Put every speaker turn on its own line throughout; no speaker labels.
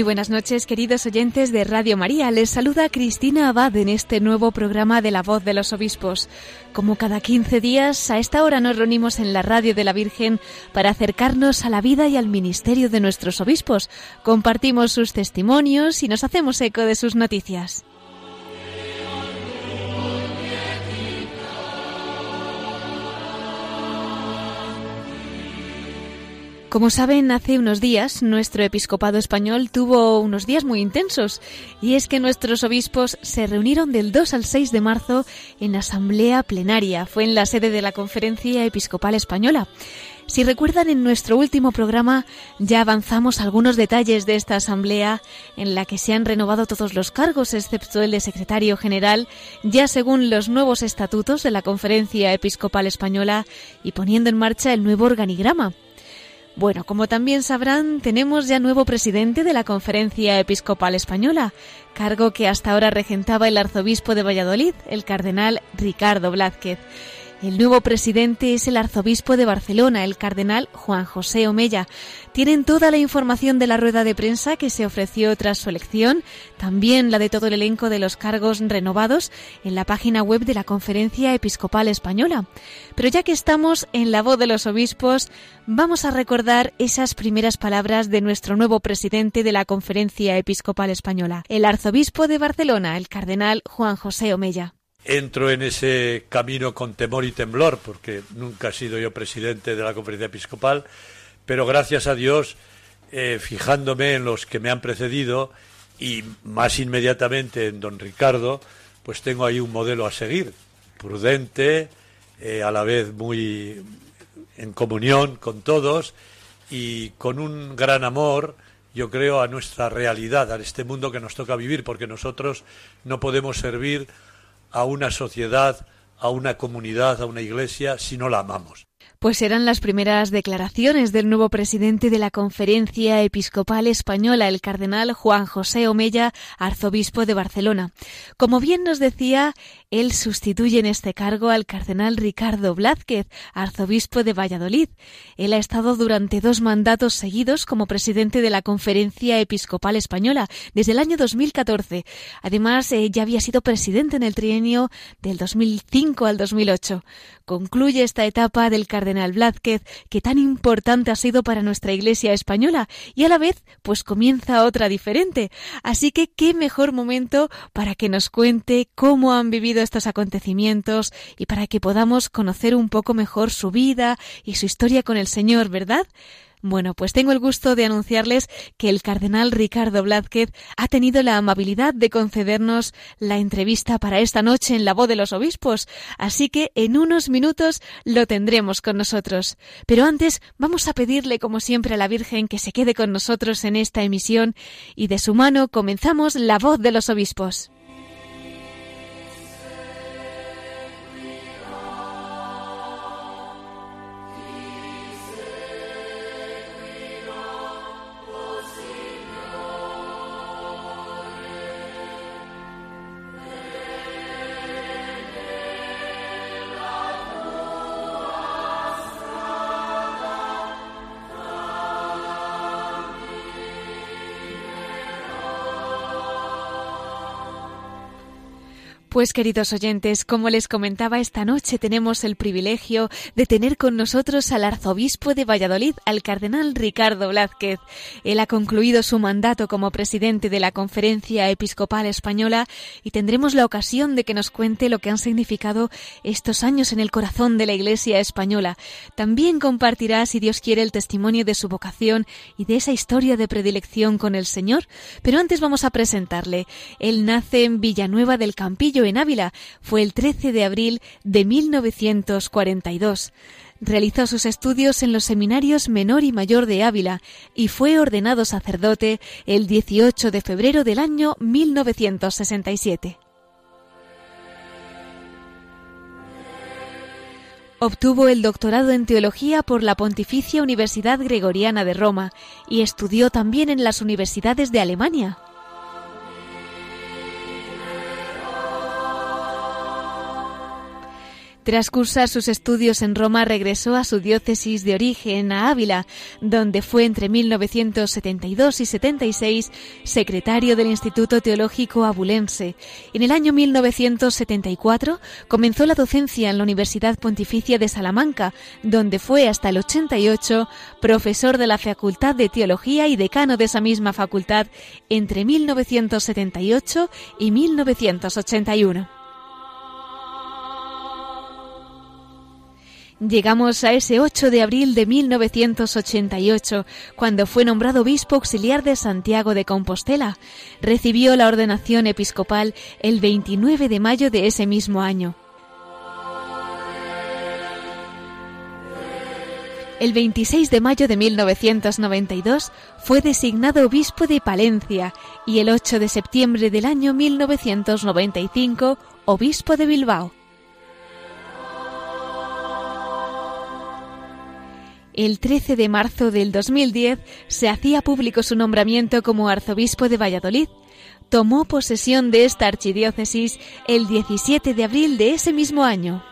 Muy buenas noches, queridos oyentes de Radio María. Les saluda Cristina Abad en este nuevo programa de La Voz de los Obispos. Como cada 15 días, a esta hora nos reunimos en la Radio de la Virgen para acercarnos a la vida y al ministerio de nuestros obispos. Compartimos sus testimonios y nos hacemos eco de sus noticias. Como saben, hace unos días nuestro episcopado español tuvo unos días muy intensos y es que nuestros obispos se reunieron del 2 al 6 de marzo en asamblea plenaria. Fue en la sede de la Conferencia Episcopal Española. Si recuerdan, en nuestro último programa ya avanzamos algunos detalles de esta asamblea en la que se han renovado todos los cargos excepto el de secretario general, ya según los nuevos estatutos de la Conferencia Episcopal Española y poniendo en marcha el nuevo organigrama. Bueno, como también sabrán, tenemos ya nuevo presidente de la Conferencia Episcopal Española, cargo que hasta ahora regentaba el arzobispo de Valladolid, el cardenal Ricardo Blázquez. El nuevo presidente es el arzobispo de Barcelona, el cardenal Juan José Omella. Tienen toda la información de la rueda de prensa que se ofreció tras su elección, también la de todo el elenco de los cargos renovados en la página web de la Conferencia Episcopal Española. Pero ya que estamos en la voz de los obispos, vamos a recordar esas primeras palabras de nuestro nuevo presidente de la Conferencia Episcopal Española, el arzobispo de Barcelona, el cardenal Juan José Omella
entro en ese camino con temor y temblor, porque nunca he sido yo presidente de la conferencia episcopal, pero gracias a Dios, eh, fijándome en los que me han precedido y más inmediatamente en don Ricardo, pues tengo ahí un modelo a seguir, prudente, eh, a la vez muy en comunión con todos y con un gran amor, yo creo, a nuestra realidad, a este mundo que nos toca vivir, porque nosotros no podemos servir a una sociedad, a una comunidad, a una iglesia, si no la amamos.
Pues eran las primeras declaraciones del nuevo presidente de la Conferencia Episcopal Española, el cardenal Juan José Omella, arzobispo de Barcelona. Como bien nos decía, él sustituye en este cargo al cardenal Ricardo Blázquez, arzobispo de Valladolid. Él ha estado durante dos mandatos seguidos como presidente de la Conferencia Episcopal Española desde el año 2014. Además, eh, ya había sido presidente en el trienio del 2005 al 2008. Concluye esta etapa del cardenal Blázquez, que tan importante ha sido para nuestra Iglesia española, y a la vez, pues comienza otra diferente. Así que qué mejor momento para que nos cuente cómo han vivido estos acontecimientos y para que podamos conocer un poco mejor su vida y su historia con el Señor, ¿verdad? Bueno, pues tengo el gusto de anunciarles que el cardenal Ricardo Blázquez ha tenido la amabilidad de concedernos la entrevista para esta noche en la voz de los obispos, así que en unos minutos lo tendremos con nosotros. Pero antes vamos a pedirle, como siempre, a la Virgen que se quede con nosotros en esta emisión y de su mano comenzamos la voz de los obispos. Pues queridos oyentes, como les comentaba esta noche, tenemos el privilegio de tener con nosotros al arzobispo de Valladolid, al cardenal Ricardo Blázquez. Él ha concluido su mandato como presidente de la Conferencia Episcopal Española y tendremos la ocasión de que nos cuente lo que han significado estos años en el corazón de la Iglesia española. También compartirá, si Dios quiere, el testimonio de su vocación y de esa historia de predilección con el Señor. Pero antes vamos a presentarle. Él nace en Villanueva del Campillo, en Ávila. Fue el 13 de abril de 1942. Realizó sus estudios en los seminarios menor y mayor de Ávila y fue ordenado sacerdote el 18 de febrero del año 1967. Obtuvo el doctorado en teología por la Pontificia Universidad Gregoriana de Roma y estudió también en las universidades de Alemania. Tras cursar sus estudios en Roma, regresó a su diócesis de origen, a Ávila, donde fue entre 1972 y 76 secretario del Instituto Teológico Abulense. En el año 1974 comenzó la docencia en la Universidad Pontificia de Salamanca, donde fue hasta el 88 profesor de la Facultad de Teología y decano de esa misma facultad entre 1978 y 1981. Llegamos a ese 8 de abril de 1988, cuando fue nombrado obispo auxiliar de Santiago de Compostela. Recibió la ordenación episcopal el 29 de mayo de ese mismo año. El 26 de mayo de 1992 fue designado obispo de Palencia y el 8 de septiembre del año 1995 obispo de Bilbao. El 13 de marzo del 2010 se hacía público su nombramiento como arzobispo de Valladolid. Tomó posesión de esta archidiócesis el 17 de abril de ese mismo año.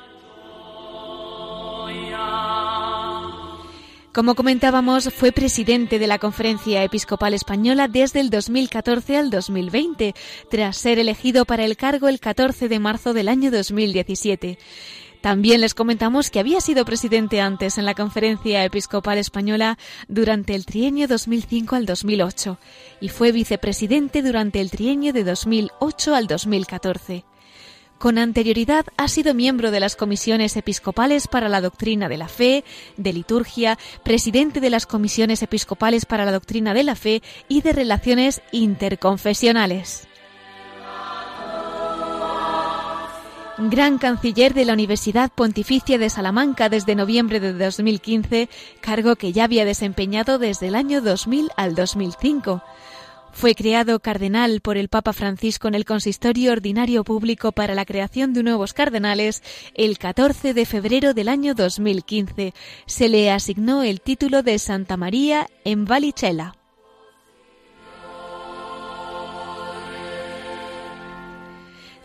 Como comentábamos, fue presidente de la Conferencia Episcopal Española desde el 2014 al 2020, tras ser elegido para el cargo el 14 de marzo del año 2017. También les comentamos que había sido presidente antes en la Conferencia Episcopal Española durante el trienio 2005 al 2008 y fue vicepresidente durante el trienio de 2008 al 2014. Con anterioridad ha sido miembro de las comisiones episcopales para la doctrina de la fe, de liturgia, presidente de las comisiones episcopales para la doctrina de la fe y de relaciones interconfesionales. Gran canciller de la Universidad Pontificia de Salamanca desde noviembre de 2015, cargo que ya había desempeñado desde el año 2000 al 2005. Fue creado cardenal por el Papa Francisco en el Consistorio Ordinario Público para la creación de nuevos cardenales el 14 de febrero del año 2015. Se le asignó el título de Santa María en Valicella.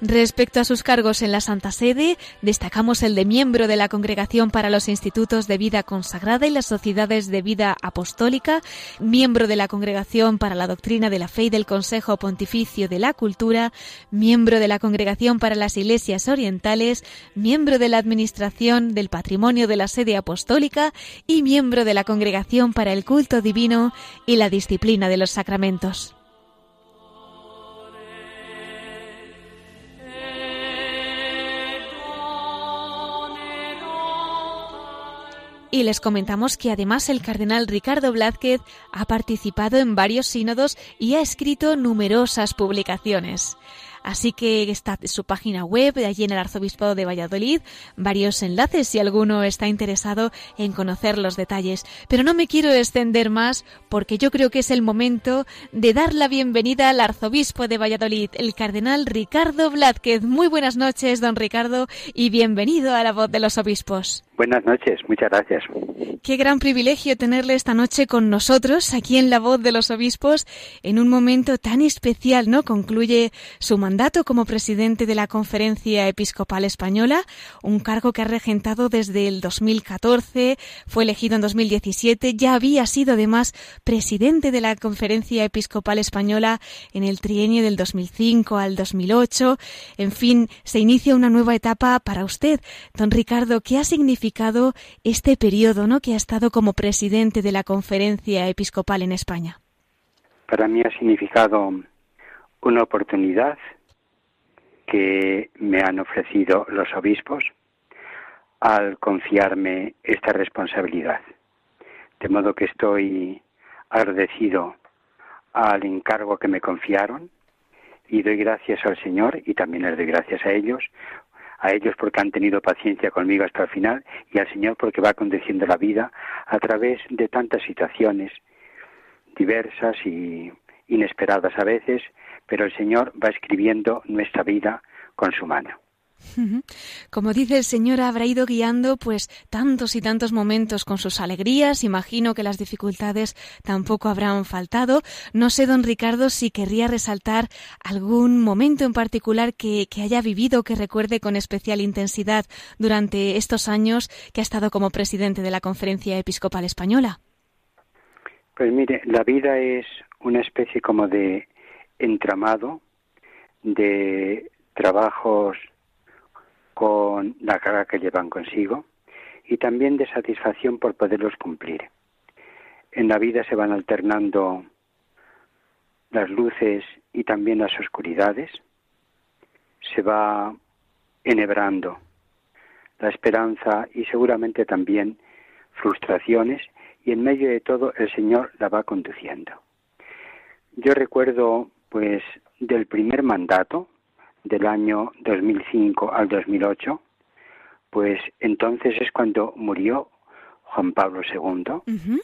Respecto a sus cargos en la Santa Sede, destacamos el de miembro de la Congregación para los Institutos de Vida Consagrada y las Sociedades de Vida Apostólica, miembro de la Congregación para la Doctrina de la Fe y del Consejo Pontificio de la Cultura, miembro de la Congregación para las Iglesias Orientales, miembro de la Administración del Patrimonio de la Sede Apostólica y miembro de la Congregación para el Culto Divino y la Disciplina de los Sacramentos. Y les comentamos que además el cardenal Ricardo Blázquez ha participado en varios sínodos y ha escrito numerosas publicaciones. Así que está su página web, allí en el Arzobispado de Valladolid, varios enlaces si alguno está interesado en conocer los detalles. Pero no me quiero extender más porque yo creo que es el momento de dar la bienvenida al Arzobispo de Valladolid, el Cardenal Ricardo Blázquez. Muy buenas noches, don Ricardo, y bienvenido a la voz de los obispos.
Buenas noches, muchas gracias.
Qué gran privilegio tenerle esta noche con nosotros, aquí en La Voz de los Obispos, en un momento tan especial, ¿no? Concluye su mandato como presidente de la Conferencia Episcopal Española, un cargo que ha regentado desde el 2014, fue elegido en 2017, ya había sido además presidente de la Conferencia Episcopal Española en el trienio del 2005 al 2008. En fin, se inicia una nueva etapa para usted. Don Ricardo, ¿qué ha significado este periodo ¿no? que ha estado como presidente de la conferencia episcopal en España?
Para mí ha significado una oportunidad que me han ofrecido los obispos al confiarme esta responsabilidad. De modo que estoy agradecido al encargo que me confiaron y doy gracias al Señor y también les doy gracias a ellos a ellos porque han tenido paciencia conmigo hasta el final y al Señor porque va conduciendo la vida a través de tantas situaciones diversas y inesperadas a veces, pero el Señor va escribiendo nuestra vida con su mano.
Como dice el Señor, habrá ido guiando pues tantos y tantos momentos con sus alegrías. Imagino que las dificultades tampoco habrán faltado. No sé, don Ricardo, si querría resaltar algún momento en particular que, que haya vivido, que recuerde con especial intensidad durante estos años que ha estado como presidente de la Conferencia Episcopal Española.
Pues mire, la vida es una especie como de entramado de trabajos con la carga que llevan consigo y también de satisfacción por poderlos cumplir. En la vida se van alternando las luces y también las oscuridades, se va enhebrando la esperanza y seguramente también frustraciones y en medio de todo el Señor la va conduciendo. Yo recuerdo pues del primer mandato del año 2005 al 2008, pues entonces es cuando murió Juan Pablo II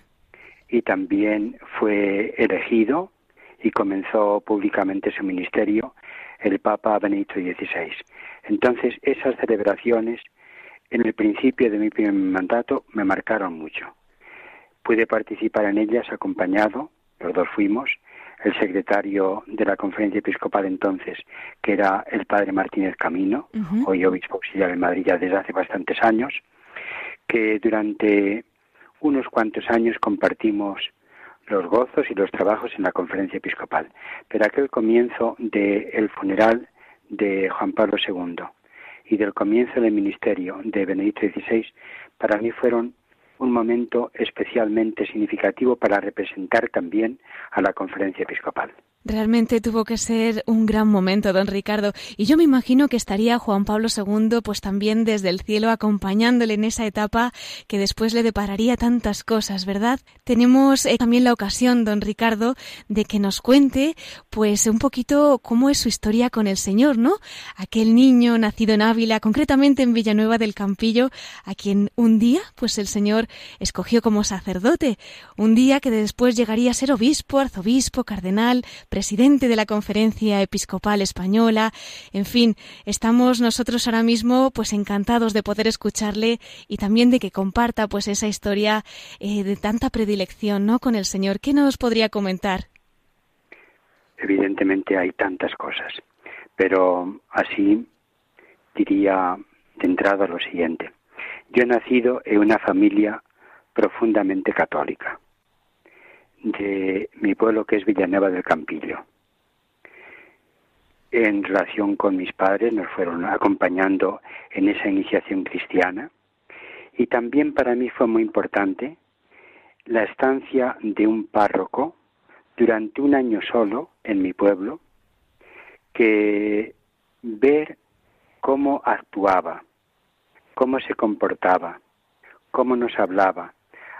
y también fue elegido y comenzó públicamente su ministerio el Papa Benedicto XVI. Entonces esas celebraciones en el principio de mi primer mandato me marcaron mucho. Pude participar en ellas acompañado, los dos fuimos, el secretario de la conferencia episcopal entonces, que era el padre Martínez Camino, hoy obispo auxiliar en Madrid ya desde hace bastantes años, que durante unos cuantos años compartimos los gozos y los trabajos en la conferencia episcopal. Pero aquel comienzo del funeral de Juan Pablo II y del comienzo del ministerio de Benedicto XVI, para mí fueron un momento especialmente significativo para representar también a la conferencia episcopal.
Realmente tuvo que ser un gran momento, don Ricardo. Y yo me imagino que estaría Juan Pablo II, pues también desde el cielo, acompañándole en esa etapa que después le depararía tantas cosas, ¿verdad? Tenemos eh, también la ocasión, don Ricardo, de que nos cuente, pues un poquito cómo es su historia con el Señor, ¿no? Aquel niño nacido en Ávila, concretamente en Villanueva del Campillo, a quien un día, pues el Señor escogió como sacerdote. Un día que después llegaría a ser obispo, arzobispo, cardenal, presidente de la Conferencia Episcopal Española. En fin, estamos nosotros ahora mismo pues encantados de poder escucharle y también de que comparta pues esa historia eh, de tanta predilección, ¿no? con el Señor. ¿Qué nos podría comentar?
Evidentemente hay tantas cosas, pero así diría de entrada lo siguiente. Yo he nacido en una familia profundamente católica de mi pueblo que es Villanueva del Campillo. En relación con mis padres nos fueron acompañando en esa iniciación cristiana y también para mí fue muy importante la estancia de un párroco durante un año solo en mi pueblo que ver cómo actuaba, cómo se comportaba, cómo nos hablaba,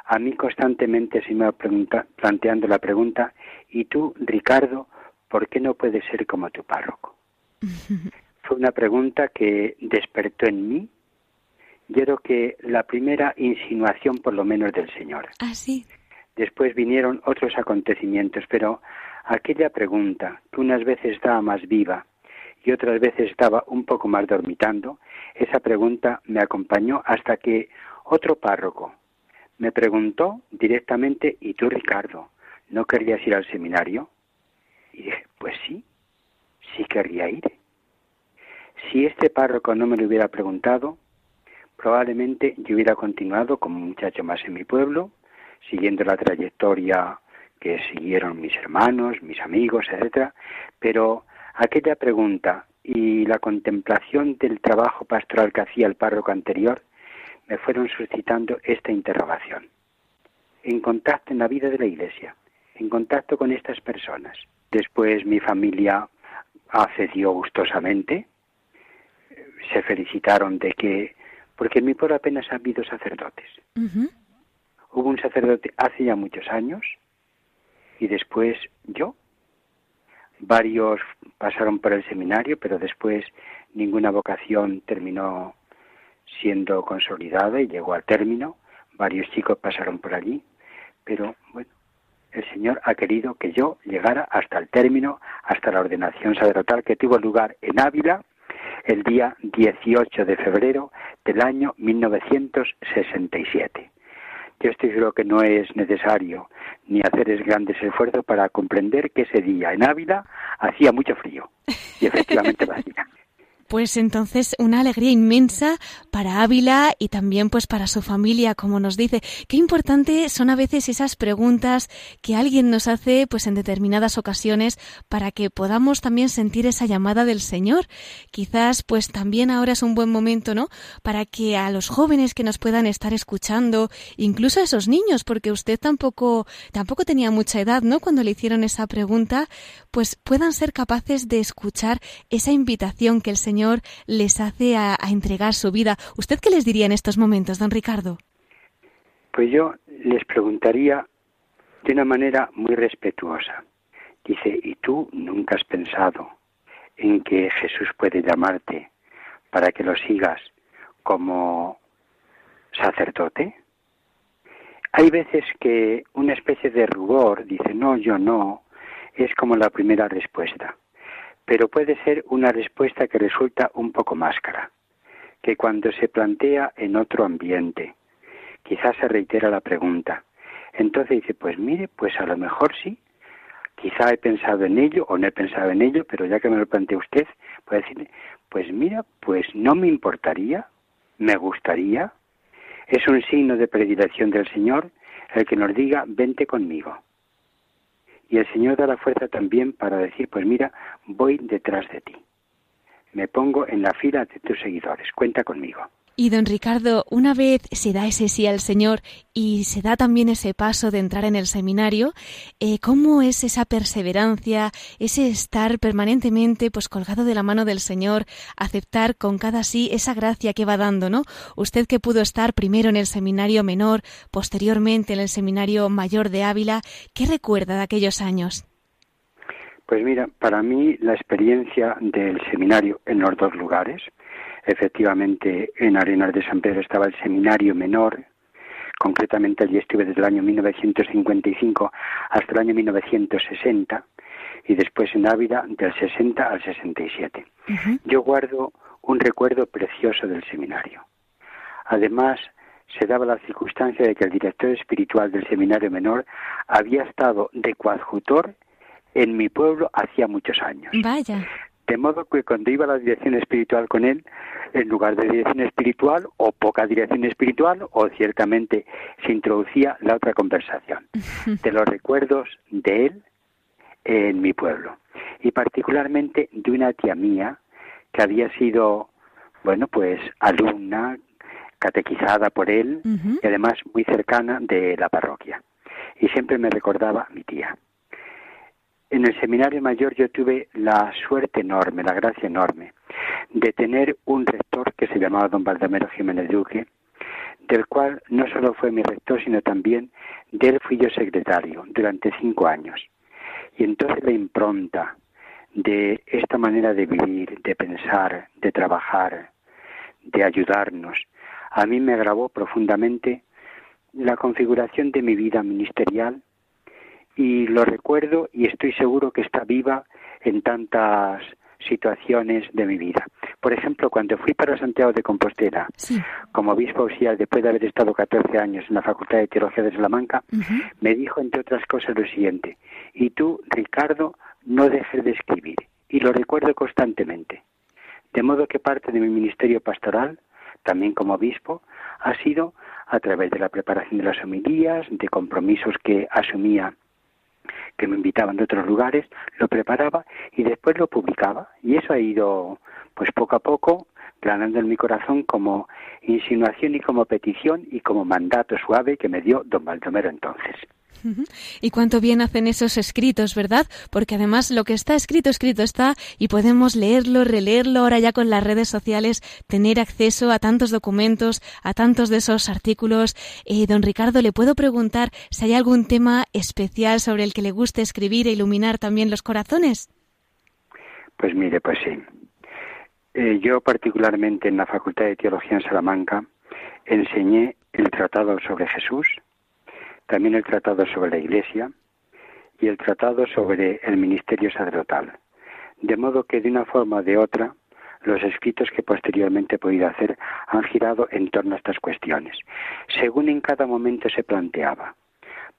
a mí constantemente se me va planteando la pregunta, ¿y tú, Ricardo, por qué no puedes ser como tu párroco? Fue una pregunta que despertó en mí, yo creo que la primera insinuación por lo menos del Señor.
Ah, sí.
Después vinieron otros acontecimientos, pero aquella pregunta, que unas veces estaba más viva y otras veces estaba un poco más dormitando, esa pregunta me acompañó hasta que otro párroco, me preguntó directamente, ¿y tú, Ricardo, no querrías ir al seminario? Y dije, pues sí, sí querría ir. Si este párroco no me lo hubiera preguntado, probablemente yo hubiera continuado como muchacho más en mi pueblo, siguiendo la trayectoria que siguieron mis hermanos, mis amigos, etcétera, pero aquella pregunta y la contemplación del trabajo pastoral que hacía el párroco anterior me fueron suscitando esta interrogación. En contacto en la vida de la Iglesia, en contacto con estas personas. Después mi familia accedió gustosamente, se felicitaron de que, porque en mi pueblo apenas ha habido sacerdotes. Hubo un sacerdote hace ya muchos años y después yo. Varios pasaron por el seminario, pero después ninguna vocación terminó siendo consolidada y llegó al término. Varios chicos pasaron por allí, pero bueno, el Señor ha querido que yo llegara hasta el término, hasta la ordenación sacerdotal que tuvo lugar en Ávila el día 18 de febrero del año 1967. Yo estoy seguro que no es necesario ni hacer grandes esfuerzos para comprender que ese día en Ávila hacía mucho frío. Y efectivamente lo hacía.
Pues entonces una alegría inmensa para Ávila y también pues para su familia, como nos dice. Qué importante son a veces esas preguntas que alguien nos hace pues en determinadas ocasiones para que podamos también sentir esa llamada del Señor. Quizás pues también ahora es un buen momento, ¿no? Para que a los jóvenes que nos puedan estar escuchando, incluso a esos niños, porque usted tampoco tampoco tenía mucha edad, ¿no? Cuando le hicieron esa pregunta, pues puedan ser capaces de escuchar esa invitación que el Señor les hace a, entregar su vida. ¿Usted qué les diría en estos momentos, don Ricardo?
Pues yo les preguntaría de una manera muy respetuosa. Dice, ¿y tú nunca has pensado en que Jesús puede llamarte para que lo sigas como sacerdote? Hay veces que una especie de rubor dice, no, yo no, es como la primera respuesta pero puede ser una respuesta que resulta un poco máscara, que cuando se plantea en otro ambiente, quizás se reitera la pregunta. Entonces dice, pues mire, pues a lo mejor sí, quizá he pensado en ello o no he pensado en ello, pero ya que me lo plantea usted, puede decirle, pues mira, pues no me importaría, me gustaría. Es un signo de predilección del Señor el que nos diga, vente conmigo. Y el Señor da la fuerza también para decir, pues mira, voy detrás de ti. Me pongo en la fila de tus seguidores. Cuenta conmigo.
Y don Ricardo, una vez se da ese sí al Señor y se da también ese paso de entrar en el seminario, eh, ¿cómo es esa perseverancia, ese estar permanentemente pues colgado de la mano del Señor, aceptar con cada sí esa gracia que va dando, ¿no? Usted que pudo estar primero en el seminario menor, posteriormente en el seminario mayor de Ávila, ¿qué recuerda de aquellos años?
Pues mira, para mí la experiencia del seminario en los dos lugares, Efectivamente, en Arenas de San Pedro estaba el seminario menor, concretamente allí estuve desde el año 1955 hasta el año 1960 y después en Ávila del 60 al 67. Yo guardo un recuerdo precioso del seminario. Además, se daba la circunstancia de que el director espiritual del seminario menor había estado de coadjutor en mi pueblo hacía muchos años.
Vaya.
De modo que cuando iba a la dirección espiritual con él, en lugar de dirección espiritual o poca dirección espiritual, o ciertamente se introducía la otra conversación de los recuerdos de él en mi pueblo. Y particularmente de una tía mía que había sido, bueno, pues alumna, catequizada por él y además muy cercana de la parroquia. Y siempre me recordaba a mi tía. En el seminario mayor yo tuve la suerte enorme, la gracia enorme, de tener un rector que se llamaba don Baldomero Jiménez Duque, del cual no solo fue mi rector, sino también de él fui yo secretario durante cinco años. Y entonces la impronta de esta manera de vivir, de pensar, de trabajar, de ayudarnos, a mí me agravó profundamente la configuración de mi vida ministerial y lo recuerdo y estoy seguro que está viva en tantas situaciones de mi vida. Por ejemplo, cuando fui para Santiago de Compostela como obispo auxiliar después de haber estado 14 años en la Facultad de Teología de Salamanca, me dijo entre otras cosas lo siguiente, y tú, Ricardo, no dejes de escribir. Y lo recuerdo constantemente. De modo que parte de mi ministerio pastoral, también como obispo, ha sido a través de la preparación de las homilías, de compromisos que asumía que me invitaban de otros lugares, lo preparaba y después lo publicaba. Y eso ha ido, pues poco a poco, planando en mi corazón como insinuación y como petición y como mandato suave que me dio don Baldomero entonces.
Y cuánto bien hacen esos escritos, ¿verdad? Porque además lo que está escrito, escrito está y podemos leerlo, releerlo ahora ya con las redes sociales, tener acceso a tantos documentos, a tantos de esos artículos. Eh, don Ricardo, ¿le puedo preguntar si hay algún tema especial sobre el que le guste escribir e iluminar también los corazones?
Pues mire, pues sí. eh, yo particularmente en la Facultad de Teología en Salamanca enseñé el tratado sobre Jesús, también el tratado sobre la Iglesia y el tratado sobre el ministerio sacerdotal. De modo que de una forma o de otra, los escritos que posteriormente he podido hacer han girado en torno a estas cuestiones, según en cada momento se planteaba.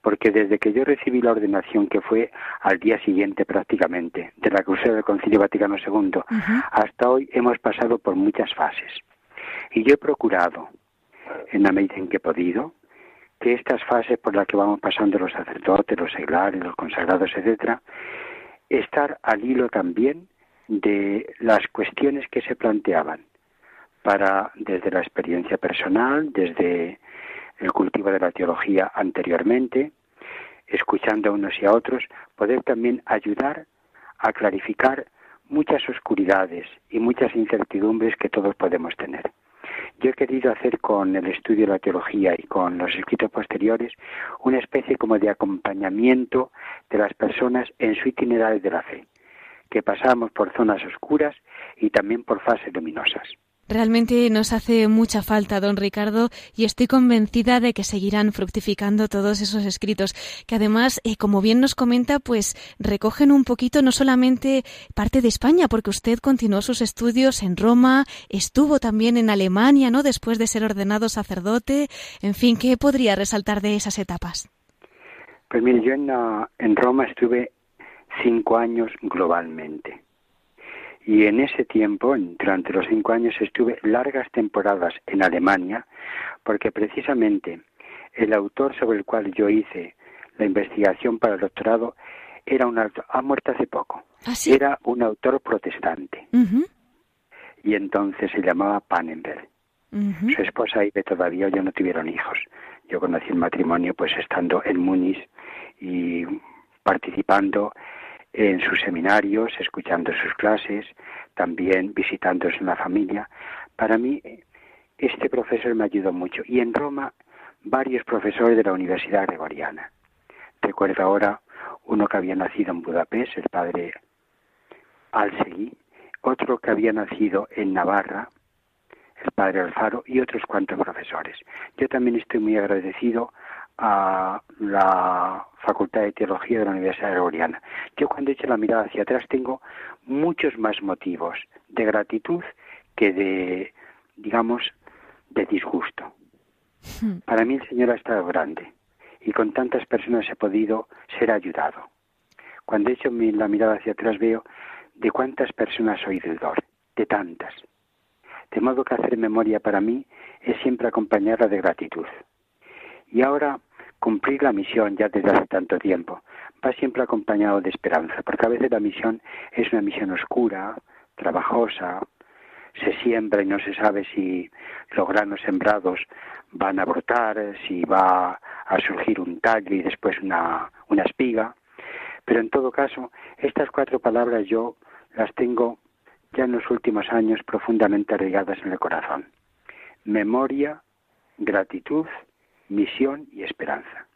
Porque desde que yo recibí la ordenación, que fue al día siguiente prácticamente, de la cruzada del Concilio Vaticano II, hasta hoy hemos pasado por muchas fases. Y yo he procurado, en la medida en que he podido, que estas fases por las que vamos pasando los sacerdotes, los seglares, los consagrados, etcétera, estar al hilo también de las cuestiones que se planteaban para desde la experiencia personal, desde el cultivo de la teología anteriormente, escuchando a unos y a otros, poder también ayudar a clarificar muchas oscuridades y muchas incertidumbres que todos podemos tener. Yo he querido hacer con el estudio de la teología y con los escritos posteriores una especie como de acompañamiento de las personas en su itinerario de la fe, que pasamos por zonas oscuras y también por fases luminosas.
Realmente nos hace mucha falta, don Ricardo, y estoy convencida de que seguirán fructificando todos esos escritos, que además, eh, como bien nos comenta, pues recogen un poquito no solamente parte de España, porque usted continuó sus estudios en Roma, estuvo también en Alemania, ¿no? Después de ser ordenado sacerdote. En fin, ¿qué podría resaltar de esas etapas?
Pues mire, yo en, en Roma estuve cinco años globalmente. Y en ese tiempo, durante los cinco años, estuve largas temporadas en Alemania, porque precisamente el autor sobre el cual yo hice la investigación para el doctorado era un autor, ha muerto hace poco,
¿Ah,
era un autor protestante. Y entonces se llamaba Pannenberg. Su esposa vive todavía, ya no tuvieron hijos. Yo conocí el matrimonio pues estando en Múnich y participando en sus seminarios, escuchando sus clases, también visitándose en la familia. Para mí, este profesor me ayudó mucho. Y en Roma, varios profesores de la Universidad Gregoriana. Recuerdo ahora uno que había nacido en Budapest, el padre Alsegui, otro que había nacido en Navarra, el padre Alfaro, y otros cuantos profesores. Yo también estoy muy agradecido a la Facultad de Teología de la Universidad Gregoriana. Yo cuando echo la mirada hacia atrás tengo muchos más motivos de gratitud que de, digamos, de disgusto. Hmm. Para mí el Señor ha estado grande y con tantas personas he podido ser ayudado. Cuando echo la mirada hacia atrás veo de cuántas personas soy deudor, de tantas. De modo que hacer memoria para mí es siempre acompañarla de gratitud. Y ahora cumplir la misión ya desde hace tanto tiempo va siempre acompañado de esperanza, porque a veces la misión es una misión oscura, trabajosa, se siembra y no se sabe si los granos sembrados van a brotar, si va a surgir un tallo y después una, una espiga. Pero en todo caso, estas cuatro palabras yo las tengo ya en los últimos años profundamente arraigadas en el corazón. Memoria, gratitud misión y esperanza.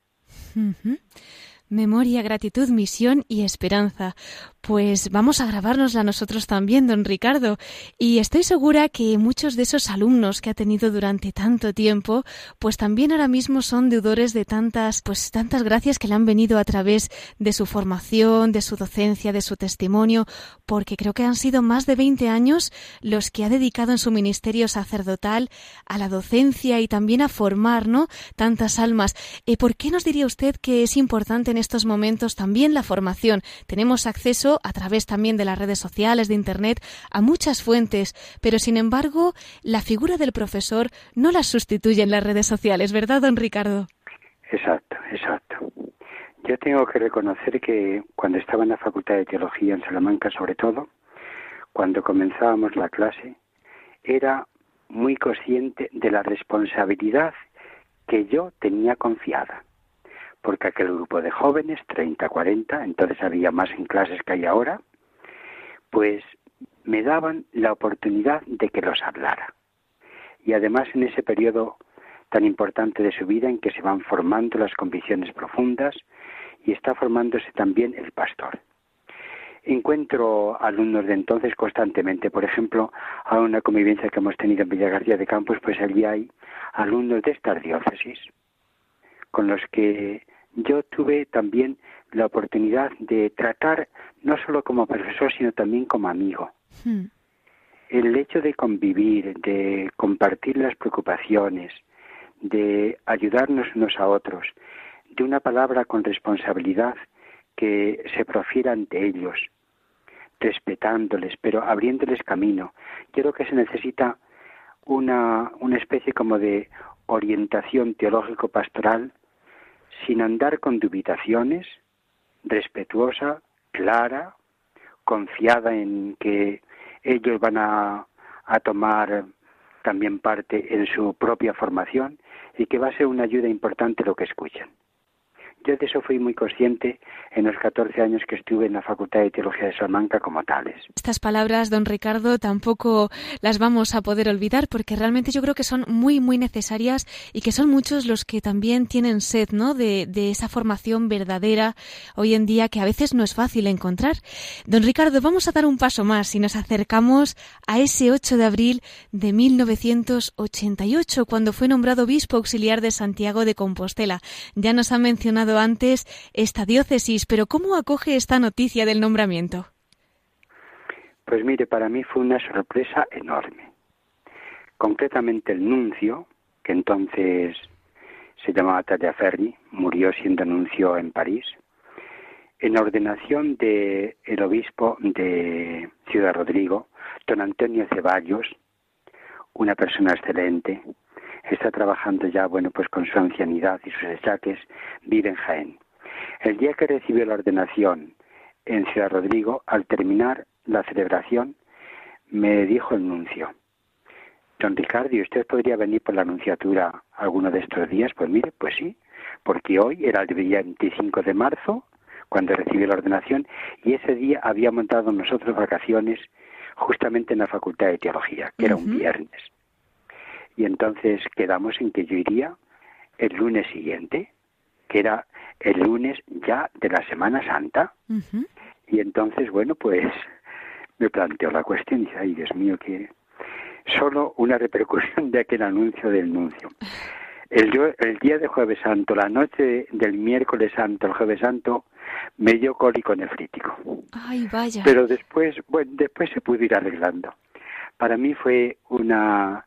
Memoria, gratitud, misión y esperanza. Pues vamos a grabárnosla nosotros también, don Ricardo. Y estoy segura que muchos de esos alumnos que ha tenido durante tanto tiempo, pues también ahora mismo son deudores de tantas, pues tantas gracias que le han venido a través de su formación, de su docencia, de su testimonio, porque creo que han sido más de 20 años los que ha dedicado en su ministerio sacerdotal a la docencia y también a formar, ¿no? Tantas almas. ¿Y ¿Por qué nos diría usted que es importante en estos momentos también la formación? Tenemos acceso a través también de las redes sociales, de Internet, a muchas fuentes, pero sin embargo la figura del profesor no la sustituye en las redes sociales, ¿verdad, don Ricardo?
Exacto, exacto. Yo tengo que reconocer que cuando estaba en la Facultad de Teología en Salamanca, sobre todo, cuando comenzábamos la clase, era muy consciente de la responsabilidad que yo tenía confiada porque aquel grupo de jóvenes, 30, 40, entonces había más en clases que hay ahora, pues me daban la oportunidad de que los hablara. Y además en ese periodo tan importante de su vida en que se van formando las convicciones profundas y está formándose también el pastor. encuentro alumnos de entonces constantemente. Por ejemplo, a una convivencia que hemos tenido en Villa García de Campos, pues allí hay alumnos de estas diócesis, con los que yo tuve también la oportunidad de tratar no solo como profesor, sino también como amigo. Hmm. El hecho de convivir, de compartir las preocupaciones, de ayudarnos unos a otros, de una palabra con responsabilidad que se profiera ante ellos, respetándoles, pero abriéndoles camino. Yo creo que se necesita una, una especie como de orientación teológico-pastoral sin andar con dubitaciones, respetuosa, clara, confiada en que ellos van a, a tomar también parte en su propia formación y que va a ser una ayuda importante lo que escuchan. Yo de eso fui muy consciente en los 14 años que estuve en la Facultad de Teología de Salamanca como tales.
Estas palabras, don Ricardo, tampoco las vamos a poder olvidar porque realmente yo creo que son muy, muy necesarias y que son muchos los que también tienen sed ¿no? de, de esa formación verdadera hoy en día que a veces no es fácil encontrar. Don Ricardo, vamos a dar un paso más y nos acercamos a ese 8 de abril de 1988, cuando fue nombrado obispo auxiliar de Santiago de Compostela. Ya nos ha mencionado antes esta diócesis, pero ¿cómo acoge esta noticia del nombramiento?
Pues mire, para mí fue una sorpresa enorme. Concretamente el nuncio, que entonces se llamaba Tagliaferri, murió siendo nuncio en París, en ordenación del el obispo de Ciudad Rodrigo, don Antonio Ceballos, una persona excelente, está trabajando ya, bueno, pues con su ancianidad y sus achaques, vive en Jaén. El día que recibió la ordenación en Ciudad Rodrigo, al terminar la celebración, me dijo el nuncio, Don Ricardo, ¿y usted podría venir por la anunciatura alguno de estos días? Pues mire, pues sí, porque hoy era el día 25 de marzo, cuando recibió la ordenación, y ese día habíamos dado nosotros vacaciones justamente en la Facultad de Teología, que era un viernes y entonces quedamos en que yo iría el lunes siguiente, que era el lunes ya de la Semana Santa. Y entonces, bueno, pues me planteó la cuestión y dije, ay Dios mío, que solo una repercusión de aquel anuncio del nuncio. El, el día de Jueves Santo, la noche del miércoles santo, el Jueves Santo, me dio cólico nefrítico.
Ay, vaya.
Pero después, bueno, después se pudo ir arreglando. Para mí fue una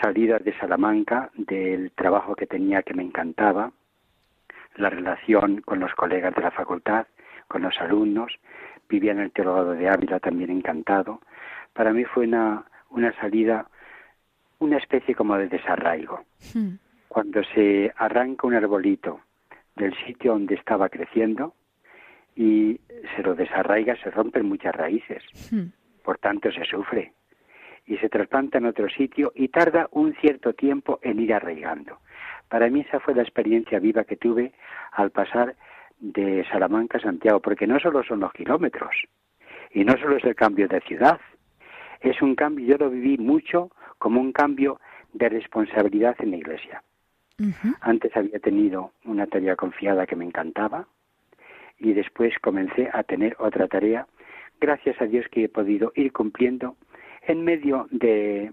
salidas de Salamanca, del trabajo que tenía que me encantaba, la relación con los colegas de la facultad, con los alumnos, vivía en el Teologado de Ávila también encantado. Para mí fue una, una salida, una especie como de desarraigo. Hmm. Cuando se arranca un arbolito del sitio donde estaba creciendo y se lo desarraiga, se rompen muchas raíces. Hmm. Por tanto, se sufre y se trasplanta en otro sitio y tarda un cierto tiempo en ir arraigando. Para mí esa fue la experiencia viva que tuve al pasar de Salamanca a Santiago, porque no solo son los kilómetros y no solo es el cambio de ciudad, es un cambio, yo lo viví mucho como un cambio de responsabilidad en la iglesia. Antes había tenido una tarea confiada que me encantaba y después comencé a tener otra tarea, gracias a Dios que he podido ir cumpliendo en medio de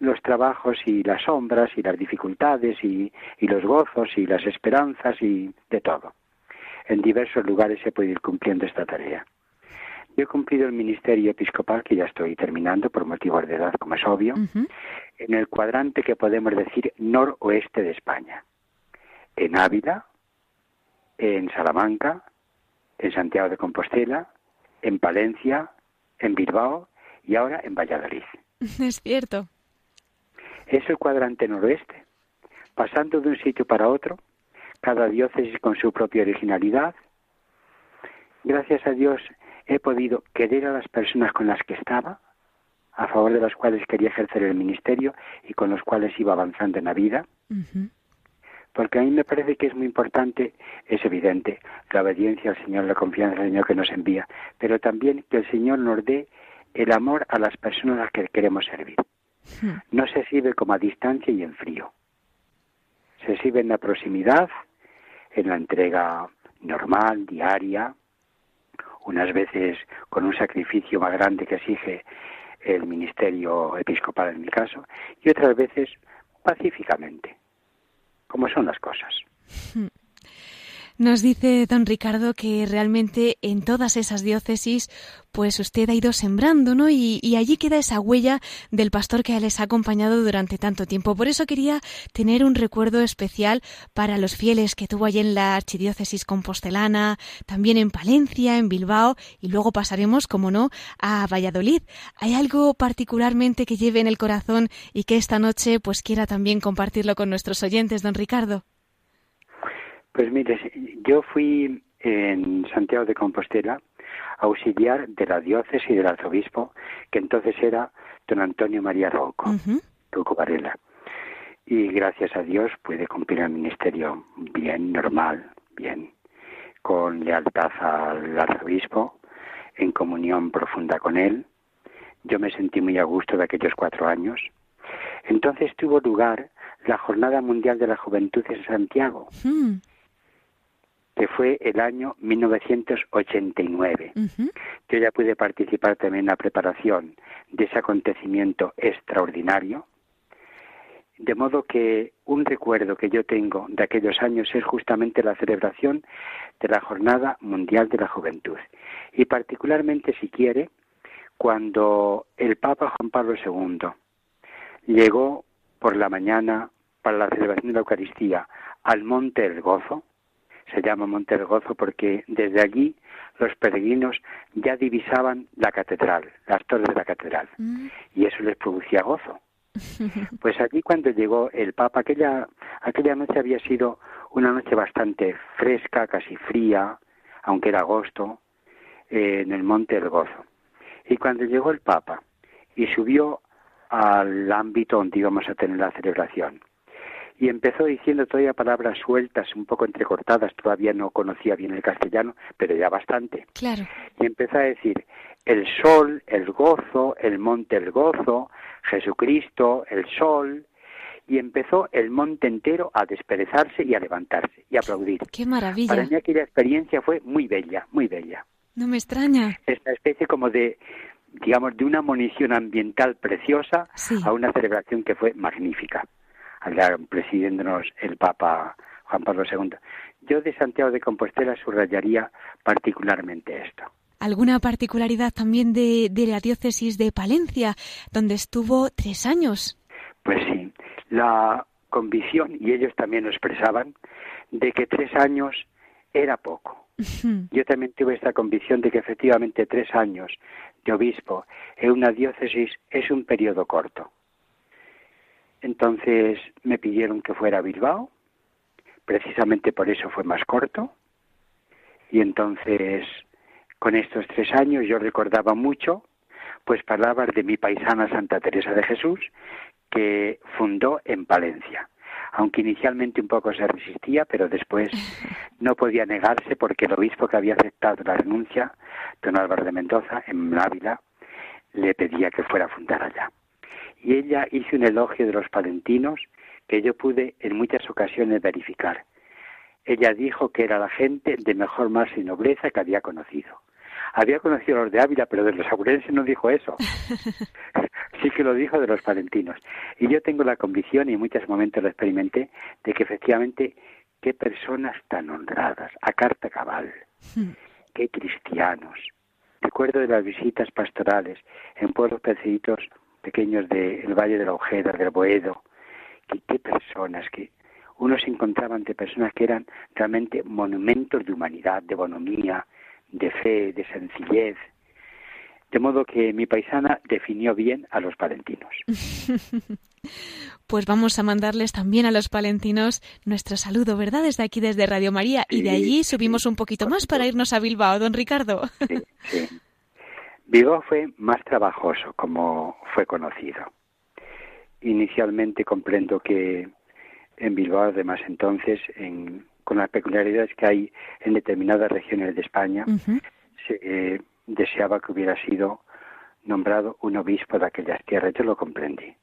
los trabajos y las sombras y las dificultades y, los gozos y las esperanzas y de todo. En diversos lugares se puede ir cumpliendo esta tarea. Yo he cumplido el ministerio episcopal, que ya estoy terminando por motivos de edad, como es obvio, en el cuadrante que podemos decir noroeste de España. En Ávila, en Salamanca, en Santiago de Compostela, en Palencia, en Bilbao y ahora en Valladolid.
Es cierto.
Es el cuadrante noroeste, pasando de un sitio para otro, cada diócesis con su propia originalidad. Gracias a Dios he podido querer a las personas con las que estaba, a favor de las cuales quería ejercer el ministerio y con los cuales iba avanzando en la vida. Porque a mí me parece que es muy importante, es evidente, la obediencia al Señor, la confianza al Señor que nos envía, pero también que el Señor nos dé el amor a las personas a las que queremos servir. Hmm. No se sirve como a distancia y en frío. Se sirve en la proximidad, en la entrega normal, diaria, unas veces con un sacrificio más grande que exige el ministerio episcopal en mi caso, y otras veces pacíficamente, como son las cosas.
Nos dice don Ricardo que realmente en todas esas diócesis, pues usted ha ido sembrando, ¿no? Y, allí queda esa huella del pastor que les ha acompañado durante tanto tiempo. Por eso quería tener un recuerdo especial para los fieles que tuvo allí en la archidiócesis compostelana, también en Palencia, en Bilbao, y luego pasaremos, como no, a Valladolid. ¿Hay algo particularmente que lleve en el corazón y que esta noche pues quiera también compartirlo con nuestros oyentes, don Ricardo?
Pues mire, yo fui en Santiago de Compostela auxiliar de la diócesis y del arzobispo, que entonces era don Antonio María Rocco, uh Varela. Y gracias a Dios pude cumplir el ministerio bien, normal, bien, con lealtad al arzobispo, en comunión profunda con él. Yo me sentí muy a gusto de aquellos cuatro años. Entonces tuvo lugar la Jornada Mundial de la Juventud en Santiago que fue el año 1989. Yo ya pude participar también en la preparación de ese acontecimiento extraordinario, de modo que un recuerdo que yo tengo de aquellos años es justamente la celebración de la Jornada Mundial de la Juventud. Y particularmente, si quiere, cuando el Papa Juan Pablo II llegó por la mañana para la celebración de la Eucaristía al Monte del Gozo, se llama Monte del Gozo porque desde allí los peregrinos ya divisaban la catedral, las torres de la catedral, mm. y eso les producía gozo. Pues allí cuando llegó el Papa, aquella, aquella noche había sido una noche bastante fresca, casi fría, aunque era agosto, eh, en el Monte del Gozo. Y cuando llegó el Papa y subió al ámbito donde íbamos a tener la celebración, y empezó diciendo todavía palabras sueltas, un poco entrecortadas, todavía no conocía bien el castellano, pero ya bastante.
Claro.
Y empezó a decir el sol, el gozo, el monte el gozo, Jesucristo, el sol, y empezó el monte entero a desperezarse y a levantarse y a aplaudir.
¡Qué maravilla!
Para mí aquella experiencia fue muy bella, muy bella.
No me extraña.
Esta especie como de, digamos, de una munición ambiental preciosa a una celebración que fue magnífica presidiéndonos el Papa Juan Pablo II. Yo de Santiago de Compostela subrayaría particularmente esto.
¿Alguna particularidad también de, de la diócesis de Palencia, donde estuvo tres años?
Pues sí, la convicción, y ellos también lo expresaban, de que tres años era poco. Yo también tuve esta convicción de que efectivamente tres años de obispo en una diócesis es un periodo corto. Entonces me pidieron que fuera a Bilbao, precisamente por eso fue más corto. Y entonces, con estos tres años, yo recordaba mucho, pues palabras de mi paisana Santa Teresa de Jesús, que fundó en Palencia. Aunque inicialmente un poco se resistía, pero después no podía negarse porque el obispo que había aceptado la renuncia, don Álvaro de Mendoza, en Ávila, le pedía que fuera a fundar allá y ella hizo un elogio de los palentinos que yo pude en muchas ocasiones verificar. Ella dijo que era la gente de mejor más y nobleza que había conocido. Había conocido a los de Ávila, pero de los aburenses no dijo eso. sí que lo dijo de los palentinos. Y yo tengo la convicción, y en muchos momentos lo experimenté, de que efectivamente, qué personas tan honradas, a carta cabal, hmm. qué cristianos. Recuerdo de las visitas pastorales en pueblos perseguidos pequeños del Valle de la Ojeda, del Boedo, que qué personas, que uno se encontraba ante personas que eran realmente monumentos de humanidad, de bonomía, de fe, de sencillez. De modo que mi paisana definió bien a los palentinos.
Pues vamos a mandarles también a los palentinos nuestro saludo, ¿verdad? Desde aquí, desde Radio María. y de allí subimos un poquito más para irnos a Bilbao, don Ricardo.
Sí, sí. Vigo fue más trabajoso, como fue conocido. Inicialmente comprendo que en Bilbao, además entonces, con las peculiaridades que hay en determinadas regiones de España, se eh, deseaba que hubiera sido nombrado un obispo de aquellas tierras. Yo lo comprendí.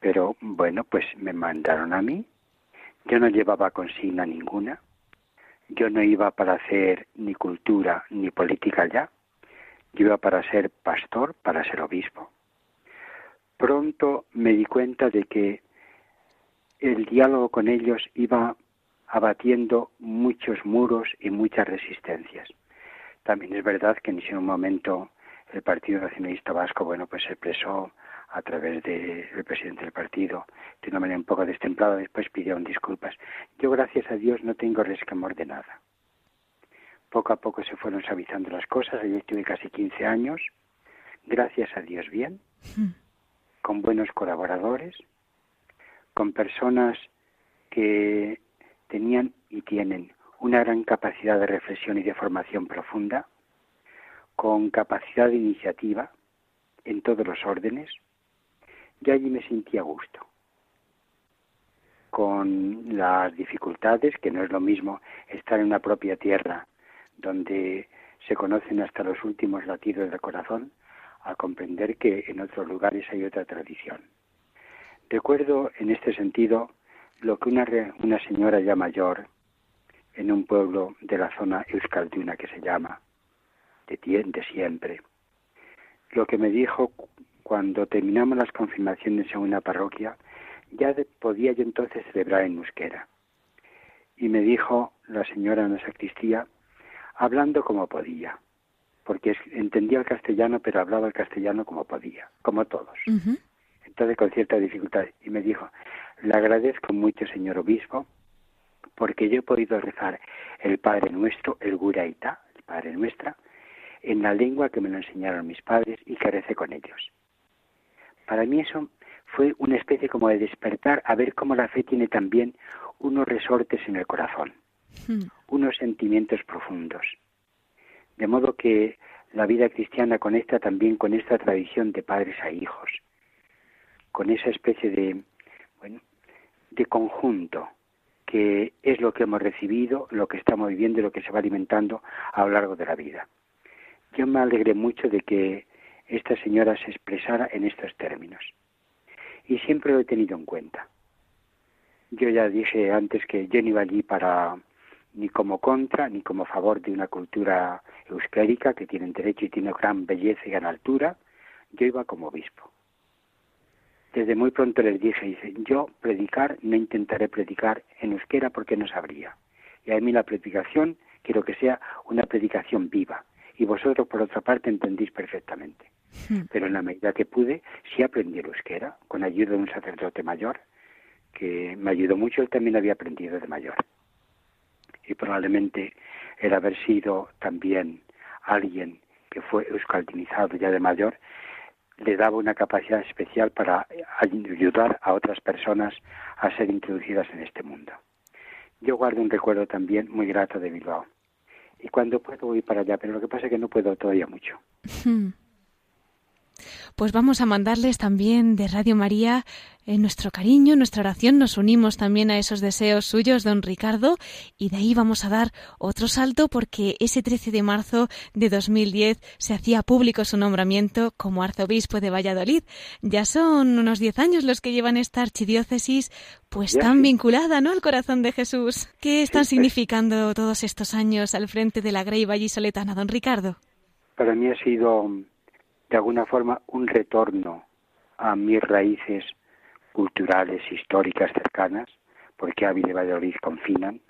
Pero bueno, pues me mandaron a mí. Yo no llevaba consigna ninguna. yo no iba para hacer ni cultura ni política ya, yo iba para ser pastor, para ser obispo. Pronto me di cuenta de que el diálogo con ellos iba abatiendo muchos muros y muchas resistencias. También es verdad que en ese momento el Partido Nacionalista Vasco, bueno, pues se expresó a través del presidente del partido de una manera un poco destemplada, después pidieron disculpas. Yo, gracias a Dios, no tengo resquemor de nada. Poco a poco se fueron suavizando las cosas, allí estuve casi 15 años, gracias a Dios bien, hmm. con buenos colaboradores, con personas que tenían y tienen una gran capacidad de reflexión y de formación profunda, con capacidad de iniciativa en todos los órdenes, yo allí me sentí a gusto. Con las dificultades, que no es lo mismo estar en una propia tierra donde se conocen hasta los últimos latidos del corazón, a comprender que en otros lugares hay otra tradición. Recuerdo en este sentido lo que una, una señora ya mayor, en un pueblo de la zona euskalduna que se llama, de, de siempre, lo que me dijo cuando terminamos las confirmaciones en una parroquia, ya podía yo entonces celebrar en euskera. Y me dijo la señora en la sacristía, hablando como podía, porque entendía el castellano, pero hablaba el castellano como podía, como todos. Entonces con cierta dificultad. Y me dijo, le agradezco mucho, señor obispo, porque yo he podido rezar el Padre Nuestro, el Guraita, el Padre Nuestra, en la lengua que me lo enseñaron mis padres y que recé con ellos. Para mí eso fue una especie como de despertar a ver cómo la fe tiene también unos resortes en el corazón. Unos sentimientos profundos. De modo que la vida cristiana conecta también con esta tradición de padres a hijos, con esa especie de, bueno, de conjunto que es lo que hemos recibido, lo que estamos viviendo y lo que se va alimentando a lo largo de la vida. Yo me alegré mucho de que esta señora se expresara en estos términos. Y siempre lo he tenido en cuenta. Yo ya dije antes que yo no iba allí para ni como contra ni como favor de una cultura euskérica que tiene derecho y tiene gran belleza y gran altura. Yo iba como obispo. Desde muy pronto les dije, dice, yo predicar no intentaré predicar en euskera porque no sabría. Y a mí la predicación quiero que sea una predicación viva. Y vosotros, por otra parte, entendís perfectamente. Hmm. Pero en la medida que pude, sí aprendí el euskera, con ayuda de un sacerdote mayor, que me ayudó mucho, él también había aprendido de mayor. Y probablemente el haber sido también alguien que fue euskaldinizado ya de mayor, le daba una capacidad especial para ayudar a otras personas a ser introducidas en este mundo. Yo guardo un recuerdo también muy grato de Bilbao. Y cuando puedo voy para allá, pero lo que pasa es que no puedo todavía mucho.
Pues vamos a mandarles también de Radio María en nuestro cariño, nuestra oración, nos unimos también a esos deseos suyos, don Ricardo, y de ahí vamos a dar otro salto porque ese 13 de marzo de 2010 se hacía público su nombramiento como arzobispo de Valladolid. Ya son unos 10 años los que llevan esta archidiócesis pues tan vinculada, ¿no?, al corazón de Jesús. ¿Qué están significando todos estos años al frente de la Grey Vallisoletana, don Ricardo?
Para mí ha sido de alguna forma un retorno a mis raíces culturales, históricas cercanas, porque Ávila y Valladolid confinan.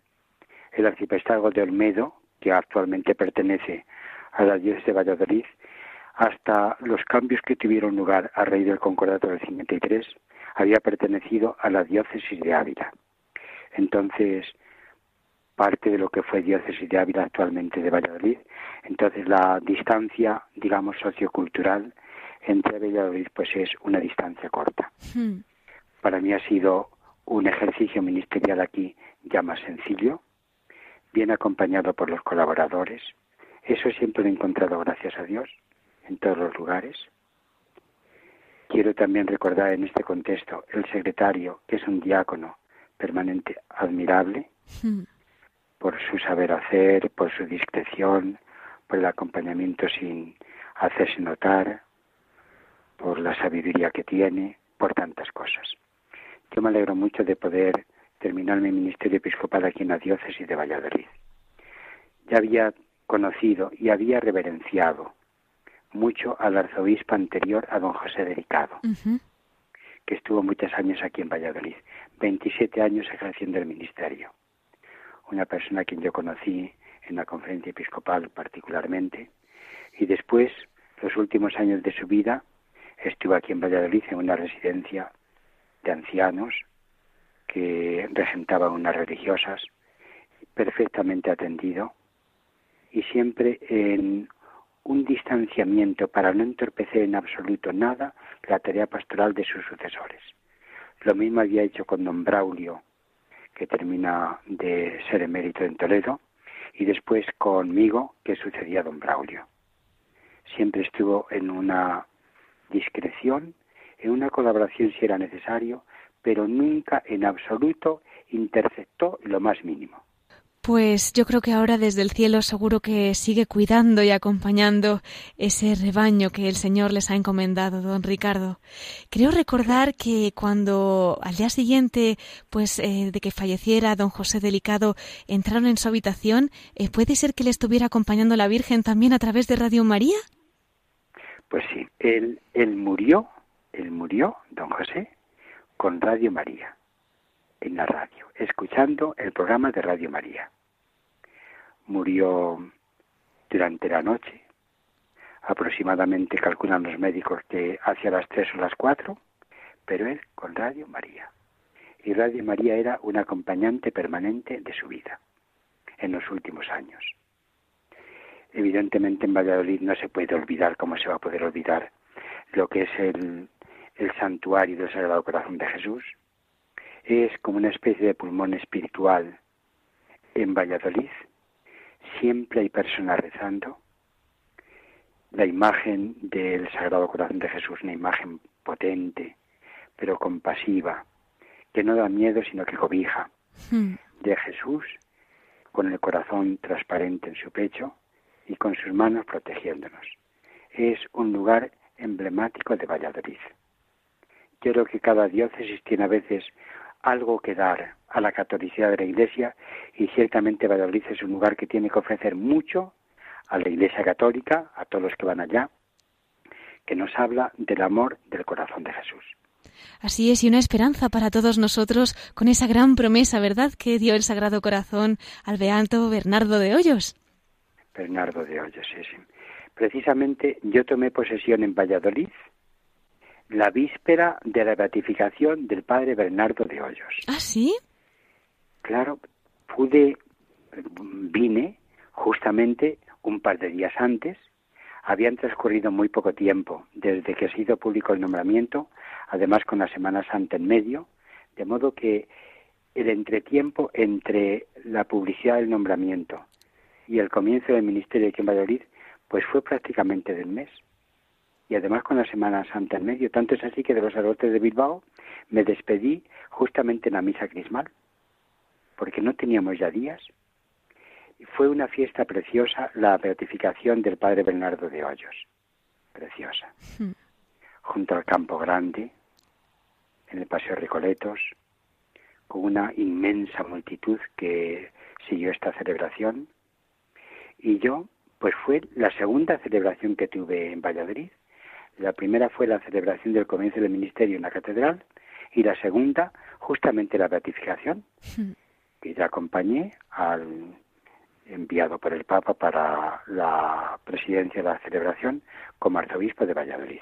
El arciprestazgo de Olmedo, que actualmente pertenece a la diócesis de Valladolid, hasta los cambios que tuvieron lugar a raíz del concordato del 53, había pertenecido a la diócesis de Ávila. Entonces, parte de lo que fue diócesis de Ávila actualmente de Valladolid. Entonces la distancia, digamos, sociocultural entre Valladolid pues es una distancia corta. Hmm. Para mí ha sido un ejercicio ministerial aquí ya más sencillo, bien acompañado por los colaboradores. Eso siempre lo he encontrado, gracias a Dios, en todos los lugares. Quiero también recordar en este contexto el secretario, que es un diácono permanente admirable, hmm por su saber hacer, por su discreción, por el acompañamiento sin hacerse notar, por la sabiduría que tiene, por tantas cosas. Yo me alegro mucho de poder terminar mi ministerio episcopal aquí en la diócesis de Valladolid. ya había conocido y había reverenciado mucho al arzobispo anterior, a don José Delicado, que estuvo muchos años aquí en Valladolid, 27 años ejerciendo el ministerio. Una persona a quien yo conocí en la conferencia episcopal particularmente, y después, los últimos años de su vida, estuvo aquí en Valladolid en una residencia de ancianos que regentaba unas religiosas, perfectamente atendido y siempre en un distanciamiento para no entorpecer en absoluto nada la tarea pastoral de sus sucesores. Lo mismo había hecho con don Braulio, que termina de ser emérito en Toledo, y después conmigo, que sucedía a don Braulio. Siempre estuvo en una discreción, en una colaboración si era necesario, pero nunca en absoluto interceptó lo más mínimo.
Pues yo creo que ahora desde el cielo seguro que sigue cuidando y acompañando ese rebaño que el Señor les ha encomendado, don Ricardo. Creo recordar que cuando al día siguiente, pues eh, de que falleciera don José Delicado, entraron en su habitación, eh, ¿puede ser que le estuviera acompañando la Virgen también a través de Radio María?
Pues sí, él, él murió, él murió, don José, con Radio María, en la radio, escuchando el programa de Radio María. Murió durante la noche, aproximadamente calculan los médicos que hacia las tres o las cuatro, pero él con Radio María. Y Radio María era un acompañante permanente de su vida en los últimos años. Evidentemente en Valladolid no se puede olvidar, como se va a poder olvidar, lo que es el, el santuario del Sagrado Corazón de Jesús. Es como una especie de pulmón espiritual en Valladolid. Siempre hay personas rezando. La imagen del Sagrado Corazón de Jesús, una imagen potente, pero compasiva, que no da miedo, sino que cobija. Hmm. De Jesús, con el corazón transparente en su pecho, y con sus manos protegiéndonos. Es un lugar emblemático de Valladolid. Yo creo que cada diócesis tiene a veces algo que dar a la catolicidad de la Iglesia y ciertamente Valladolid es un lugar que tiene que ofrecer mucho a la Iglesia católica, a todos los que van allá, que nos habla del amor del corazón de Jesús.
Así es, y una esperanza para todos nosotros con esa gran promesa, ¿verdad?, que dio el Sagrado Corazón al beato Bernardo de Hoyos.
Bernardo de Hoyos, sí, sí. Precisamente yo tomé posesión en Valladolid la víspera de la beatificación del padre Bernardo de Hoyos.
¿Ah, sí?
Claro, pude, vine justamente un par de días antes, habían transcurrido muy poco tiempo desde que ha sido público el nombramiento, además con la Semana Santa en medio, de modo que el entretiempo entre la publicidad del nombramiento y el comienzo del ministerio aquí en Valladolid, pues fue prácticamente del mes. Y además con la Semana Santa en medio. Tanto es así que de los sacerdotes de Bilbao me despedí justamente en la misa crismal, porque no teníamos ya días. Y fue una fiesta preciosa la beatificación del padre Bernardo de Hoyos. Preciosa. Hmm. Junto al Campo Grande, en el Paseo Recoletos, con una inmensa multitud que siguió esta celebración y yo, pues fue la segunda celebración que tuve en Valladolid. La primera fue la celebración del comienzo del ministerio en la catedral y la segunda, justamente la beatificación, hmm. que ya acompañé al enviado por el Papa para la presidencia de la celebración como arzobispo de Valladolid.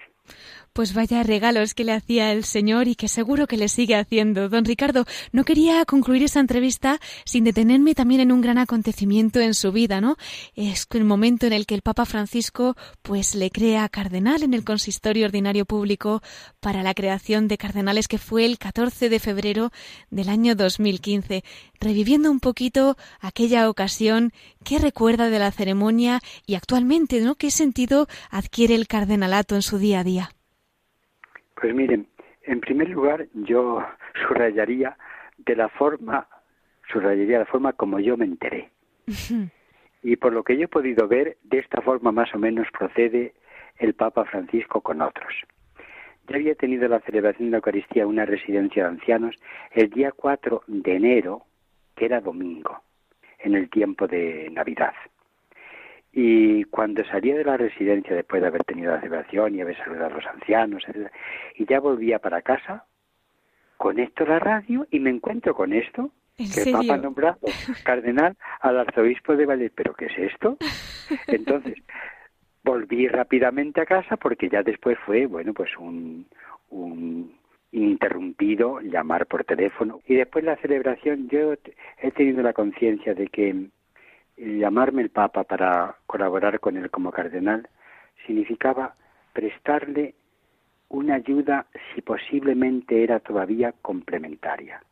Pues vaya regalos que le hacía el Señor y que seguro que le sigue haciendo. Don Ricardo, no quería concluir esta entrevista sin detenerme también en un gran acontecimiento en su vida, ¿no? Es el momento en el que el Papa Francisco pues le crea cardenal en el consistorio ordinario público para la creación de cardenales que fue el 14 de febrero del año 2015. Reviviendo un poquito aquella ocasión, ¿qué recuerda de la ceremonia y actualmente, ¿no? ¿Qué sentido adquiere el cardenalato en su día a día?
Pues miren, en primer lugar yo subrayaría de la forma, subrayaría la forma como yo me enteré. y por lo que yo he podido ver, de esta forma más o menos procede el Papa Francisco con otros. Ya había tenido la celebración de la Eucaristía en una residencia de ancianos el día 4 de enero, que era domingo, en el tiempo de Navidad. Y cuando salía de la residencia después de haber tenido la celebración y haber saludado a los ancianos, y ya volvía para casa, conecto la radio y me encuentro con esto, que el Papa nombrado cardenal al arzobispo de Valladolid. ¿Pero qué es esto? Entonces, volví rápidamente a casa porque ya después fue, bueno, pues un, un ininterrumpido llamar por teléfono. Y después la celebración, yo he tenido la conciencia de que llamarme el Papa para colaborar con él como cardenal significaba prestarle una ayuda si posiblemente era todavía complementaria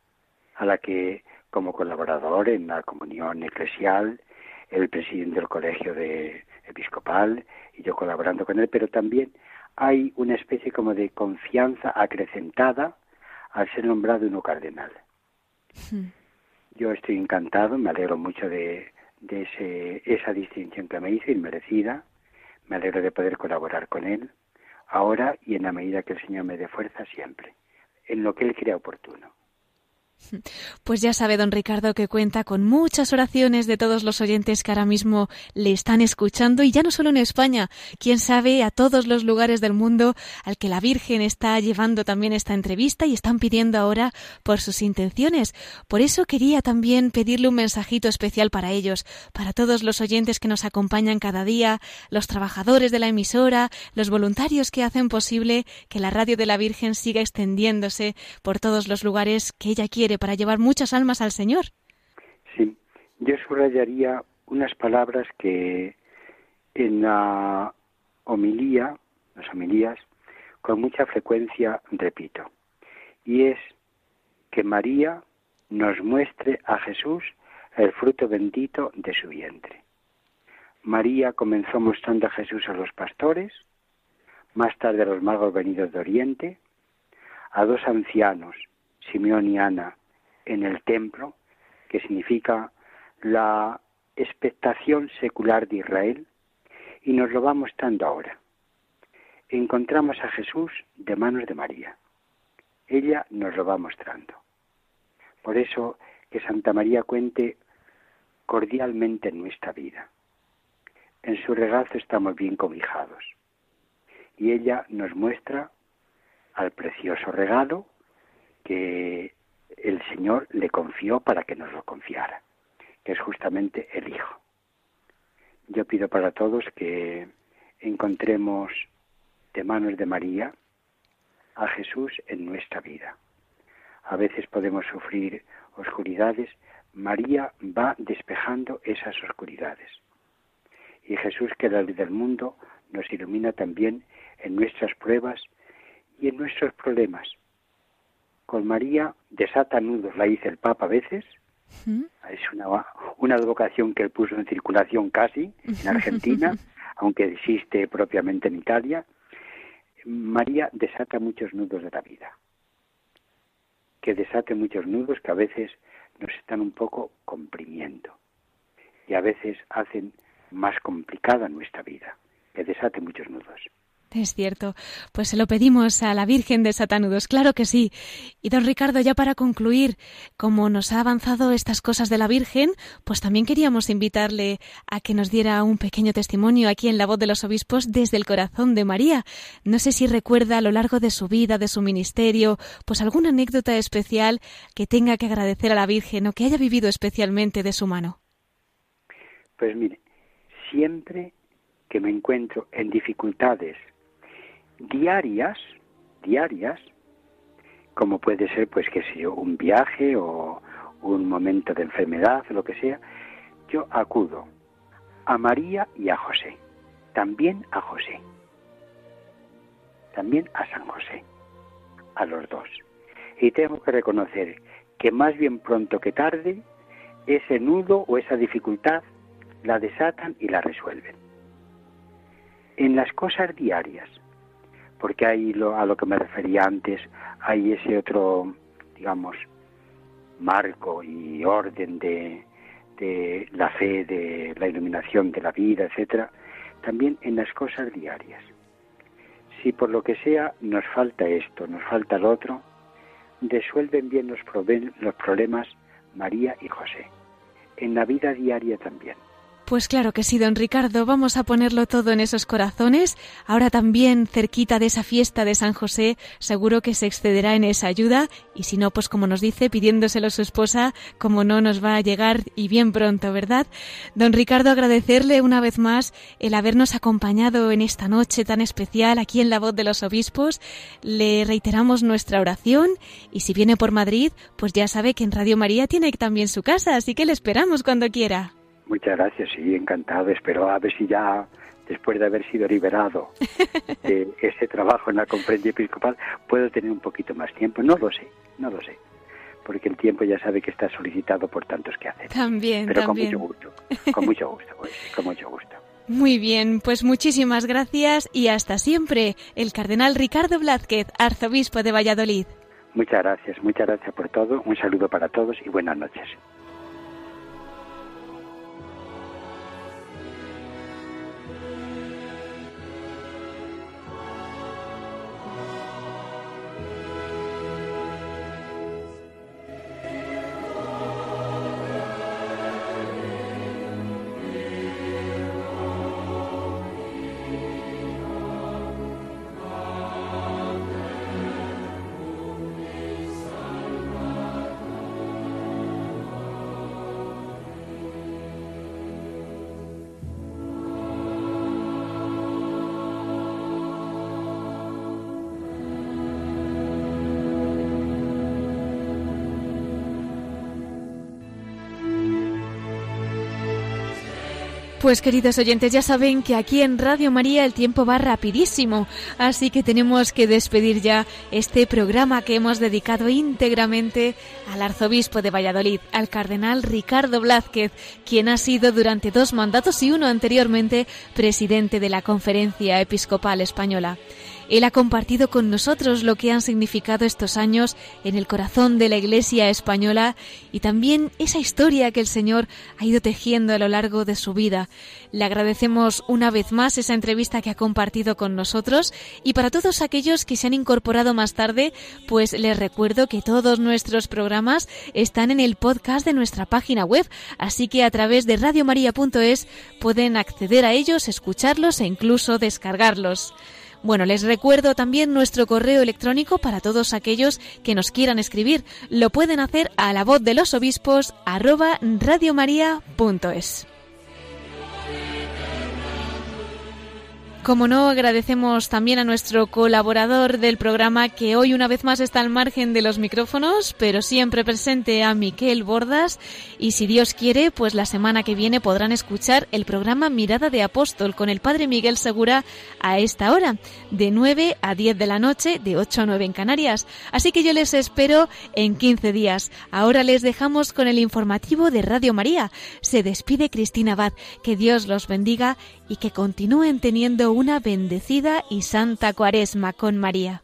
a la que como colaborador en la comunión eclesial, el presidente del colegio de episcopal y yo colaborando con él, pero también hay una especie como de confianza acrecentada al ser nombrado uno cardenal. Hmm. Yo estoy encantado, me alegro mucho de, de ese, esa distinción que me hizo, inmerecida. Me alegro de poder colaborar con él, ahora y en la medida que el Señor me dé fuerza siempre, en lo que Él crea oportuno.
Pues ya sabe, don Ricardo, que cuenta con muchas oraciones de todos los oyentes que ahora mismo le están escuchando y ya no solo en España, quién sabe a todos los lugares del mundo al que la Virgen está llevando también esta entrevista y están pidiendo ahora por sus intenciones. Por eso quería también pedirle un mensajito especial para ellos, para todos los oyentes que nos acompañan cada día, los trabajadores de la emisora, los voluntarios que hacen posible que la radio de la Virgen siga extendiéndose por todos los lugares que ella quiere para llevar muchas almas al Señor.
Sí, yo subrayaría unas palabras que en la homilía, las homilías, con mucha frecuencia repito, y es que María nos muestre a Jesús el fruto bendito de su vientre. María comenzó mostrando a Jesús a los pastores, más tarde a los magos venidos de Oriente, a dos ancianos, Simeón y Ana, en el templo, que significa la expectación secular de Israel, y nos lo va mostrando ahora. Encontramos a Jesús de manos de María. Ella nos lo va mostrando. Por eso que Santa María cuente cordialmente en nuestra vida. En su regazo estamos bien cobijados. Y ella nos muestra al precioso regalo que el Señor le confió para que nos lo confiara, que es justamente el Hijo. Yo pido para todos que encontremos de manos de María a Jesús en nuestra vida. A veces podemos sufrir oscuridades, María va despejando esas oscuridades. Y Jesús, que es la luz del mundo, nos ilumina también en nuestras pruebas y en nuestros problemas con María desata nudos, la dice el Papa a veces. Es una, una advocación que él puso en circulación casi en Argentina, aunque existe propiamente en Italia. María desata muchos nudos de la vida. Que desate muchos nudos que a veces nos están un poco comprimiendo y a veces hacen más complicada nuestra vida. Que desate muchos nudos.
Es cierto. Pues se lo pedimos a la Virgen de Satanudos, claro que sí. Y don Ricardo, ya para concluir, como nos ha avanzado estas cosas de la Virgen, pues también queríamos invitarle a que nos diera un pequeño testimonio aquí en la voz de los obispos desde el corazón de María. No sé si recuerda a lo largo de su vida, de su ministerio, pues alguna anécdota especial que tenga que agradecer a la Virgen o que haya vivido especialmente de su mano.
Pues mire, siempre que me encuentro en dificultades diarias, diarias, como puede ser, pues, que si un viaje o un momento de enfermedad, lo que sea, yo acudo a María y a José, también a José, también a San José, a los dos. Y tengo que reconocer que más bien pronto que tarde, ese nudo o esa dificultad la desatan y la resuelven. En las cosas diarias, porque hay lo, a lo que me refería antes, hay ese otro, digamos, marco y orden de, de la fe, de la iluminación de la vida, etcétera, también en las cosas diarias. Si por lo que sea nos falta esto, nos falta lo otro, resuelven bien los problemas María y José. En la vida diaria también.
Pues claro que sí, don Ricardo, vamos a ponerlo todo en esos corazones. Ahora también cerquita de esa fiesta de San José, seguro que se excederá en esa ayuda y si no, pues como nos dice, pidiéndoselo a su esposa, como no nos va a llegar y bien pronto, ¿verdad? Don Ricardo, agradecerle una vez más el habernos acompañado en esta noche tan especial aquí en La Voz de los Obispos. Le reiteramos nuestra oración y si viene por Madrid, pues ya sabe que en Radio María tiene también su casa, así que le esperamos cuando quiera.
Muchas gracias, sí, encantado. Espero a ver si ya, después de haber sido liberado de ese trabajo en la conferencia episcopal, puedo tener un poquito más tiempo. No lo sé, no lo sé. Porque el tiempo ya sabe que está solicitado por tantos que hacer.
También,
Pero
también.
con mucho gusto, con mucho gusto, pues, con mucho gusto.
Muy bien, pues muchísimas gracias y hasta siempre. El cardenal Ricardo Blázquez, arzobispo de Valladolid.
Muchas gracias, muchas gracias por todo. Un saludo para todos y buenas noches.
Pues queridos oyentes, ya saben que aquí en Radio María el tiempo va rapidísimo, así que tenemos que despedir ya este programa que hemos dedicado íntegramente al arzobispo de Valladolid, al cardenal Ricardo Blázquez, quien ha sido durante dos mandatos y uno anteriormente presidente de la Conferencia Episcopal Española. Él ha compartido con nosotros lo que han significado estos años en el corazón de la Iglesia española y también esa historia que el Señor ha ido tejiendo a lo largo de su vida. Le agradecemos una vez más esa entrevista que ha compartido con nosotros y para todos aquellos que se han incorporado más tarde, pues les recuerdo que todos nuestros programas están en el podcast de nuestra página web, así que a través de radiomaria.es pueden acceder a ellos, escucharlos e incluso descargarlos. Bueno, les recuerdo también nuestro correo electrónico para todos aquellos que nos quieran escribir. Lo pueden hacer a la voz de los obispos arroba radiomaria.es. Como no, agradecemos también a nuestro colaborador del programa que hoy una vez más está al margen de los micrófonos, pero siempre presente a Miquel Bordas. Y si Dios quiere, pues la semana que viene podrán escuchar el programa Mirada de Apóstol con el Padre Miguel Segura a esta hora, de 9 a 10 de la noche, de 8 a 9 en Canarias. Así que yo les espero en 15 días. Ahora les dejamos con el informativo de Radio María. Se despide Cristina Abad. Que Dios los bendiga y que continúen teniendo una bendecida y santa cuaresma con María.